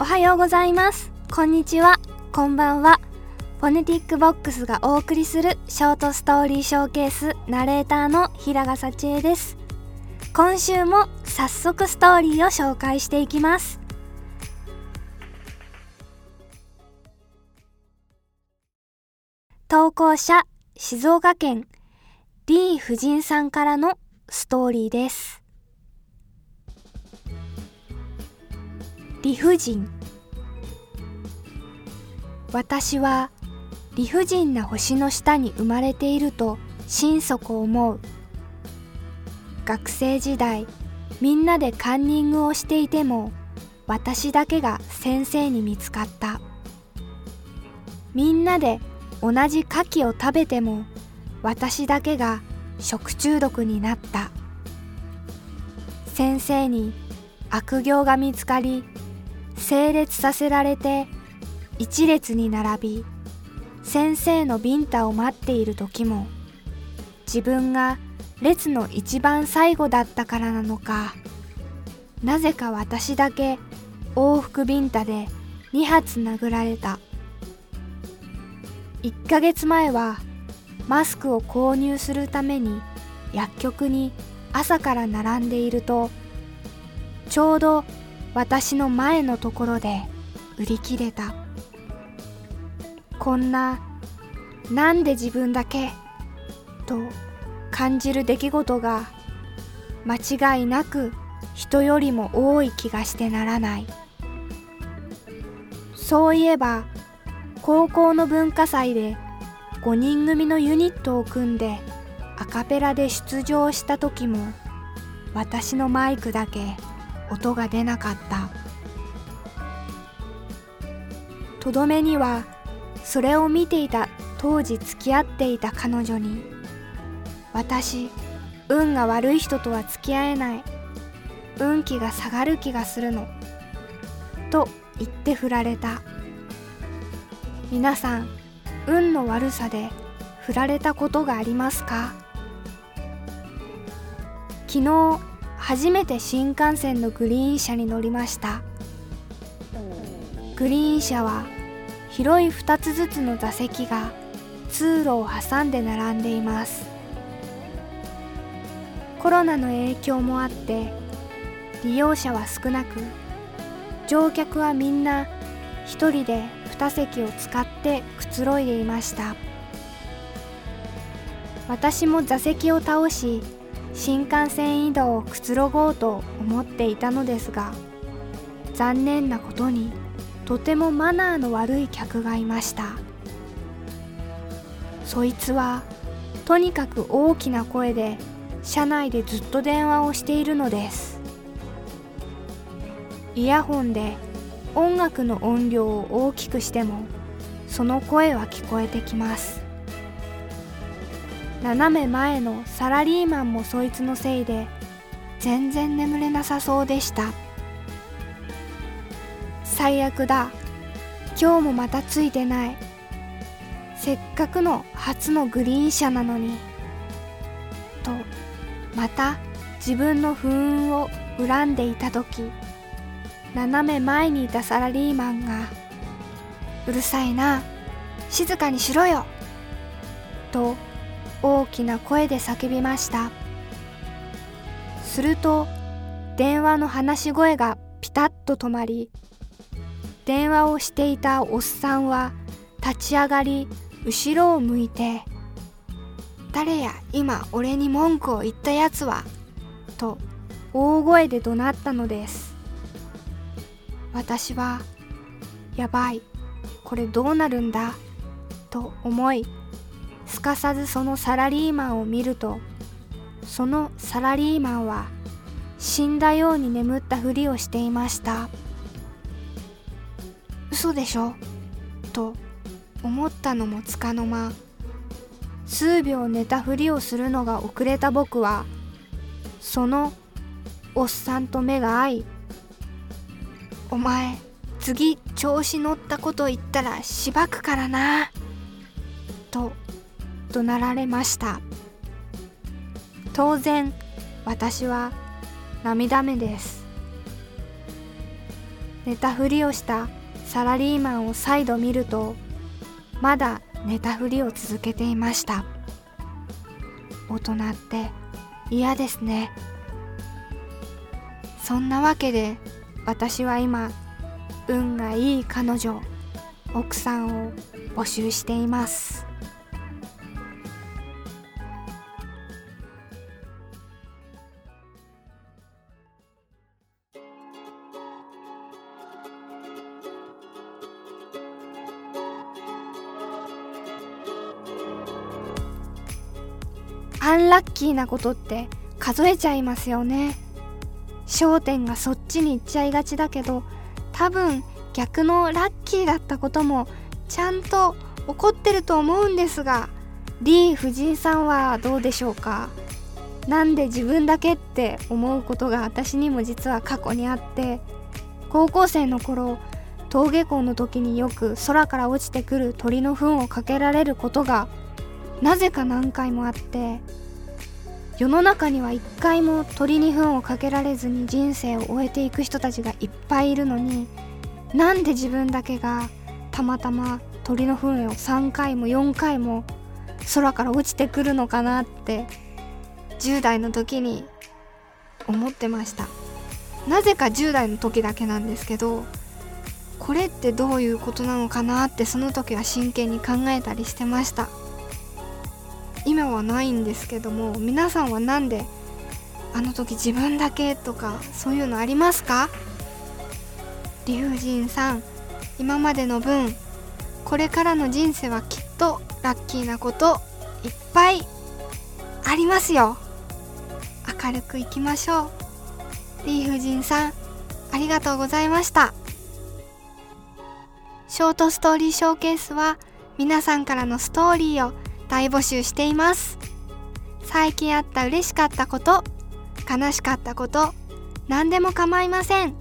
おはようございます。こんにちは。こんばんは。フォネティックボックスがお送りするショートストーリーショーケースナレーターの平賀幸恵です。今週も早速ストーリーを紹介していきます。投稿者静岡県 D 夫人さんからのストーリーです。理不尽。私は理不尽な星の下に生まれていると心底思う。学生時代みんなでカンニングをしていても私だけが先生に見つかった。みんなで同じ牡蠣を食べても私だけが食中毒になった。先生に悪行が見つかり整列させられて一列に並び先生のビンタを待っている時も自分が列の一番最後だったからなのかなぜか私だけ往復ビンタで2発殴られた。1ヶ月前はマスクを購入するために薬局に朝から並んでいるとちょうど私の前のところで売り切れた。こんななんで自分だけと感じる出来事が間違いなく人よりも多い気がしてならない。そういえば高校の文化祭で5人組のユニットを組んでアカペラで出場した時も私のマイクだけ音が出なかった。とどめにはそれを見ていた当時付き合っていた彼女に「私運が悪い人とは付き合えない。運気が下がる気がするの」と言って振られた。皆さん運の悪さで振られたことがありますか？昨日初めて新幹線のグリーン車に乗りました。グリーン車は広い2つずつの座席が通路を挟んで並んでいます。コロナの影響もあって利用者は少なく乗客はみんな1人で2席を使ってくつろいでいました。私も座席を倒し新幹線移動をくつろごうと思っていたのですが残念なことにとてもマナーの悪い客がいました。そいつはとにかく大きな声で車内でずっと電話をしているのです。イヤホンで音楽の音量を大きくしてもその声は聞こえてきます。斜め前のサラリーマンもそいつのせいで全然眠れなさそうでした。最悪だ。今日もまたついてない。せっかくの初のグリーン車なのに。とまた自分の不運を恨んでいた時斜め前にいたサラリーマンが「うるさいな。静かにしろよ」と大きな声で叫びました。すると電話の話し声がピタッと止まり電話をしていたおっさんは立ち上がり後ろを向いて「誰や今俺に文句を言ったやつは」と大声で怒鳴ったのです。私は「やばいこれどうなるんだ」と思いすかさずそのサラリーマンを見るとそのサラリーマンは死んだように眠ったふりをしていました。嘘でしょ？と思ったのもつかの間。数秒寝たふりをするのが遅れた僕はそのおっさんと目が合い「お前次調子乗ったこと言ったらしばくからな」と怒鳴られました。当然私は涙目です。寝たふりをしたサラリーマンを再度見るとまだ寝たふりを続けていました。大人って嫌ですね。そんなわけで私は今運がいい彼女奥さんを募集しています。アンラッキーなことって数えちゃいますよね。焦点がそっちに行っちゃいがちだけど多分逆のラッキーだったこともちゃんと起こってると思うんですがリー・フジンさんはどうでしょうか？なんで自分だけって思うことが私にも実は過去にあって高校生の頃登下校の時によく空から落ちてくる鳥の糞をかけられることがなぜか何回もあって世の中には一回も鳥に糞をかけられずに人生を終えていく人たちがいっぱいいるのになんで自分だけがたまたま鳥の糞を3回も4回も空から落ちてくるのかなって10代の時に思ってました。なぜか10代の時だけなんですけどこれってどういうことなのかなってその時は真剣に考えたりしてました。今はないんですけども皆さんは何であの時自分だけとかそういうのありますか？理不尽さん今までの分これからの人生はきっとラッキーなこといっぱいありますよ。明るくいきましょう。リーフジンさんありがとうございました。ショートストーリーショーケースは皆さんからのストーリーを大募集しています。最近あった嬉しかったこと悲しかったこと何でも構いません。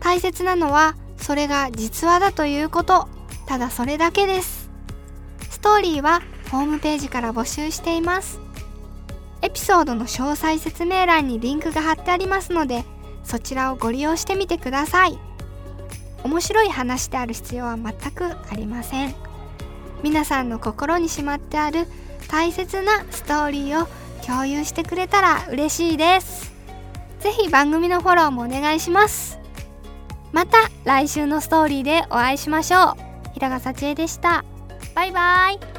大切なのはそれが実話だということただそれだけです。ストーリーはホームページから募集しています。エピソードの詳細説明欄にリンクが貼ってありますのでそちらをご利用してみてください。面白い話である必要は全くありません。皆さんの心にしまってある大切なストーリーを共有してくれたら嬉しいです。是非番組のフォローもお願いします。また来週のストーリーでお会いしましょう。平賀幸恵でした。バイバイ。